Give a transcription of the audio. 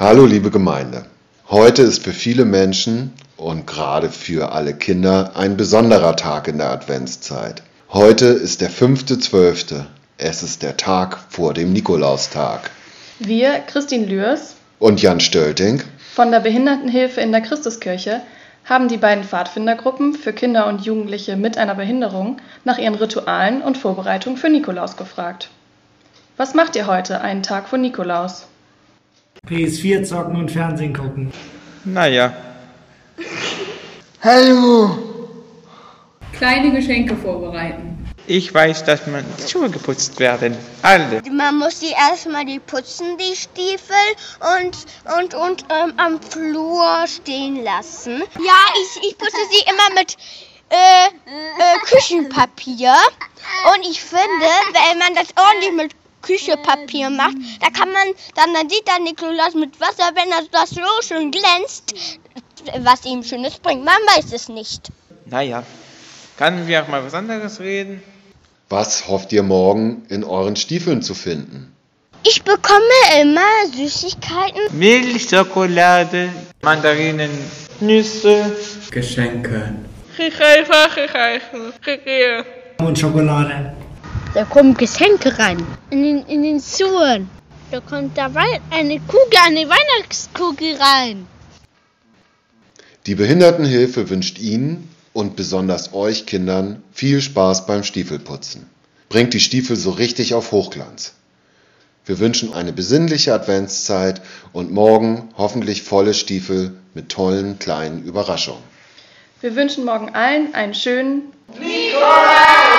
Hallo liebe Gemeinde. Heute ist für viele Menschen und gerade für alle Kinder ein besonderer Tag in der Adventszeit. Heute ist der 5.12. Es ist der Tag vor dem Nikolaustag. Wir, Christine Lührs Und Jan Stölting von der Behindertenhilfe in der Christuskirche, haben die beiden Pfadfindergruppen für Kinder und Jugendliche mit einer Behinderung nach ihren Ritualen und Vorbereitungen für Nikolaus gefragt. Was macht ihr heute, einen Tag vor Nikolaus? PS4 zocken und Fernsehen gucken. Naja, Kleine Geschenke vorbereiten. ich weiß, dass man die Schuhe geputzt werden. Alle. Man muss die erstmal die putzen, die Stiefel, und, und, und ähm, am Flur stehen lassen. Ja, ich, ich putze sie immer mit äh, äh, Küchenpapier. Und ich finde, wenn man das ordentlich mit Küchenpapier macht, da kann man, dann, dann sieht der Nikolaus mit Wasser, wenn das, das so schön glänzt, was ihm Schönes bringt. Man weiß es nicht. Naja, können wir auch mal was anderes reden? Was hofft ihr morgen in euren Stiefeln zu finden? Ich bekomme immer Süßigkeiten. Milch, Schokolade, Mandarinen, Nüsse. Geschenke. Geschenke. Und Schokolade. Da kommen Geschenke rein. In den, in den Schuhen. Da kommt da eine Kugel, eine Weihnachtskugel rein. Die Behindertenhilfe wünscht Ihnen und besonders euch Kindern viel Spaß beim Stiefelputzen. Bringt die Stiefel so richtig auf Hochglanz. Wir wünschen eine besinnliche Adventszeit und morgen hoffentlich volle Stiefel mit tollen kleinen Überraschungen. Wir wünschen morgen allen einen schönen Nikolaus!